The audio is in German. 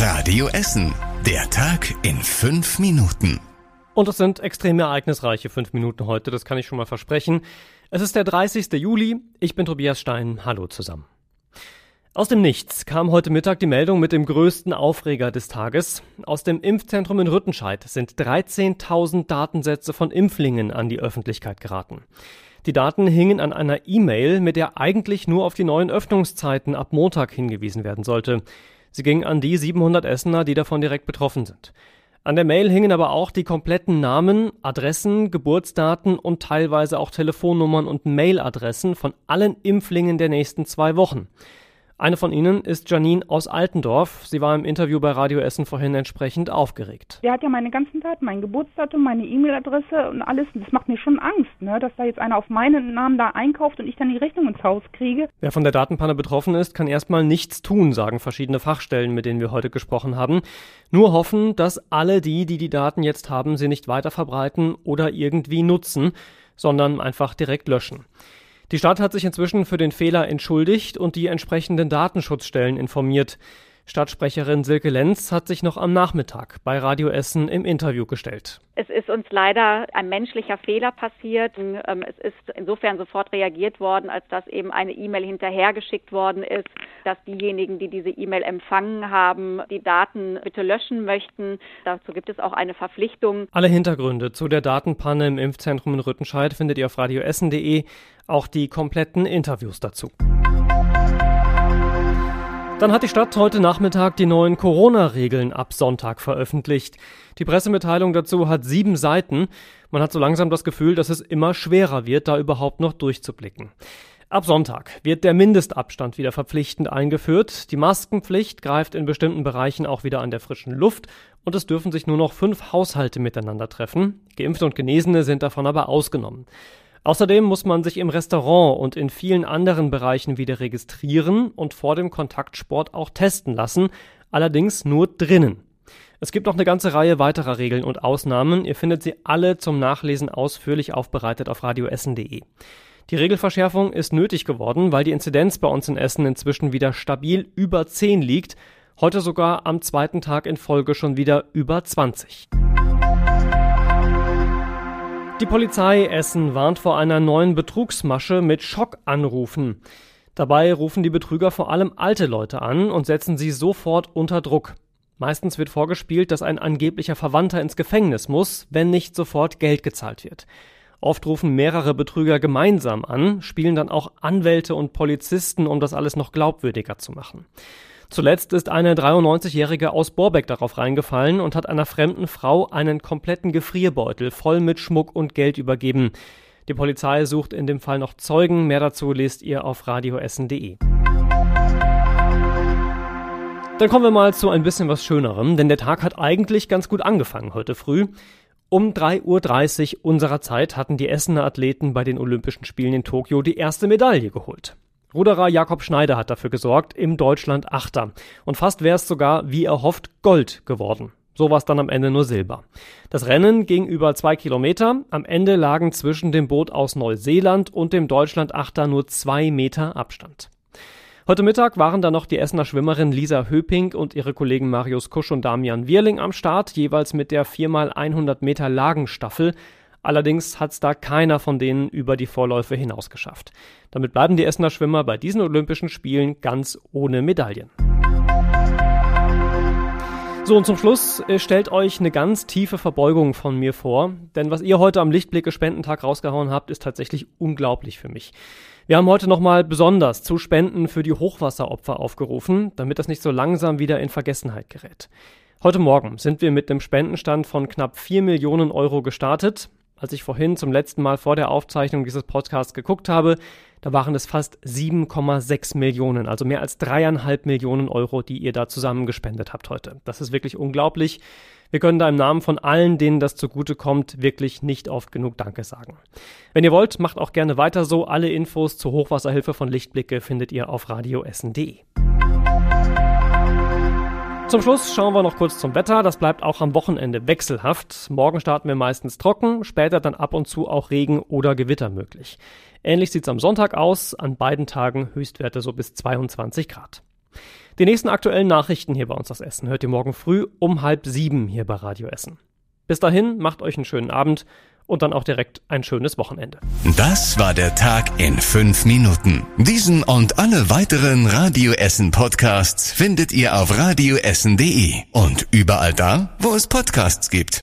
Radio Essen. Der Tag in fünf Minuten. Und es sind extrem ereignisreiche fünf Minuten heute, das kann ich schon mal versprechen. Es ist der 30. Juli. Ich bin Tobias Stein. Hallo zusammen. Aus dem Nichts kam heute Mittag die Meldung mit dem größten Aufreger des Tages. Aus dem Impfzentrum in Rüttenscheid sind 13.000 Datensätze von Impflingen an die Öffentlichkeit geraten. Die Daten hingen an einer E-Mail, mit der eigentlich nur auf die neuen Öffnungszeiten ab Montag hingewiesen werden sollte. Sie ging an die 700 Essener, die davon direkt betroffen sind. An der Mail hingen aber auch die kompletten Namen, Adressen, Geburtsdaten und teilweise auch Telefonnummern und Mailadressen von allen Impflingen der nächsten zwei Wochen. Eine von ihnen ist Janine aus Altendorf. Sie war im Interview bei Radio Essen vorhin entsprechend aufgeregt. Der hat ja meine ganzen Daten, mein Geburtsdatum, meine E-Mail-Adresse und alles. Das macht mir schon Angst, ne? dass da jetzt einer auf meinen Namen da einkauft und ich dann die Rechnung ins Haus kriege. Wer von der Datenpanne betroffen ist, kann erstmal nichts tun, sagen verschiedene Fachstellen, mit denen wir heute gesprochen haben. Nur hoffen, dass alle die, die die Daten jetzt haben, sie nicht weiter verbreiten oder irgendwie nutzen, sondern einfach direkt löschen. Die Stadt hat sich inzwischen für den Fehler entschuldigt und die entsprechenden Datenschutzstellen informiert. Stadtsprecherin Silke Lenz hat sich noch am Nachmittag bei Radio Essen im Interview gestellt. Es ist uns leider ein menschlicher Fehler passiert. Ähm, es ist insofern sofort reagiert worden, als dass eben eine E-Mail hinterhergeschickt worden ist, dass diejenigen, die diese E-Mail empfangen haben, die Daten bitte löschen möchten. Dazu gibt es auch eine Verpflichtung. Alle Hintergründe zu der Datenpanne im Impfzentrum in Rüttenscheid findet ihr auf radioessen.de, auch die kompletten Interviews dazu. Dann hat die Stadt heute Nachmittag die neuen Corona-Regeln ab Sonntag veröffentlicht. Die Pressemitteilung dazu hat sieben Seiten. Man hat so langsam das Gefühl, dass es immer schwerer wird, da überhaupt noch durchzublicken. Ab Sonntag wird der Mindestabstand wieder verpflichtend eingeführt. Die Maskenpflicht greift in bestimmten Bereichen auch wieder an der frischen Luft und es dürfen sich nur noch fünf Haushalte miteinander treffen. Geimpfte und Genesene sind davon aber ausgenommen. Außerdem muss man sich im Restaurant und in vielen anderen Bereichen wieder registrieren und vor dem Kontaktsport auch testen lassen, allerdings nur drinnen. Es gibt noch eine ganze Reihe weiterer Regeln und Ausnahmen. Ihr findet sie alle zum Nachlesen ausführlich aufbereitet auf radioessen.de. Die Regelverschärfung ist nötig geworden, weil die Inzidenz bei uns in Essen inzwischen wieder stabil über 10 liegt, heute sogar am zweiten Tag in Folge schon wieder über 20. Die Polizei Essen warnt vor einer neuen Betrugsmasche mit Schockanrufen. Dabei rufen die Betrüger vor allem alte Leute an und setzen sie sofort unter Druck. Meistens wird vorgespielt, dass ein angeblicher Verwandter ins Gefängnis muss, wenn nicht sofort Geld gezahlt wird. Oft rufen mehrere Betrüger gemeinsam an, spielen dann auch Anwälte und Polizisten, um das alles noch glaubwürdiger zu machen. Zuletzt ist eine 93-Jährige aus Borbeck darauf reingefallen und hat einer fremden Frau einen kompletten Gefrierbeutel voll mit Schmuck und Geld übergeben. Die Polizei sucht in dem Fall noch Zeugen. Mehr dazu lest ihr auf radioessen.de. Dann kommen wir mal zu ein bisschen was Schönerem, denn der Tag hat eigentlich ganz gut angefangen heute früh. Um 3.30 Uhr unserer Zeit hatten die Essener Athleten bei den Olympischen Spielen in Tokio die erste Medaille geholt. Ruderer Jakob Schneider hat dafür gesorgt, im Deutschland Achter. Und fast wäre es sogar, wie erhofft, Gold geworden. So war es dann am Ende nur Silber. Das Rennen ging über zwei Kilometer. Am Ende lagen zwischen dem Boot aus Neuseeland und dem Deutschland Achter nur zwei Meter Abstand. Heute Mittag waren dann noch die Essener Schwimmerin Lisa Höping und ihre Kollegen Marius Kusch und Damian Wierling am Start, jeweils mit der 4x100 Meter Lagenstaffel. Allerdings hat es da keiner von denen über die Vorläufe hinaus geschafft. Damit bleiben die Essener Schwimmer bei diesen Olympischen Spielen ganz ohne Medaillen. So, und zum Schluss äh, stellt euch eine ganz tiefe Verbeugung von mir vor, denn was ihr heute am Lichtblicke Spendentag rausgehauen habt, ist tatsächlich unglaublich für mich. Wir haben heute nochmal besonders zu Spenden für die Hochwasseropfer aufgerufen, damit das nicht so langsam wieder in Vergessenheit gerät. Heute Morgen sind wir mit einem Spendenstand von knapp 4 Millionen Euro gestartet. Als ich vorhin zum letzten Mal vor der Aufzeichnung dieses Podcasts geguckt habe, da waren es fast 7,6 Millionen, also mehr als dreieinhalb Millionen Euro, die ihr da zusammengespendet habt heute. Das ist wirklich unglaublich. Wir können da im Namen von allen, denen das zugute kommt, wirklich nicht oft genug Danke sagen. Wenn ihr wollt, macht auch gerne weiter so. Alle Infos zur Hochwasserhilfe von Lichtblicke findet ihr auf radioessen.de. Zum Schluss schauen wir noch kurz zum Wetter. Das bleibt auch am Wochenende wechselhaft. Morgen starten wir meistens trocken, später dann ab und zu auch Regen oder Gewitter möglich. Ähnlich sieht's am Sonntag aus, an beiden Tagen Höchstwerte so bis 22 Grad. Die nächsten aktuellen Nachrichten hier bei uns das Essen hört ihr morgen früh um halb sieben hier bei Radio Essen. Bis dahin, macht euch einen schönen Abend und dann auch direkt ein schönes Wochenende. Das war der Tag in fünf Minuten. Diesen und alle weiteren Radio Essen Podcasts findet ihr auf radioessen.de und überall da, wo es Podcasts gibt.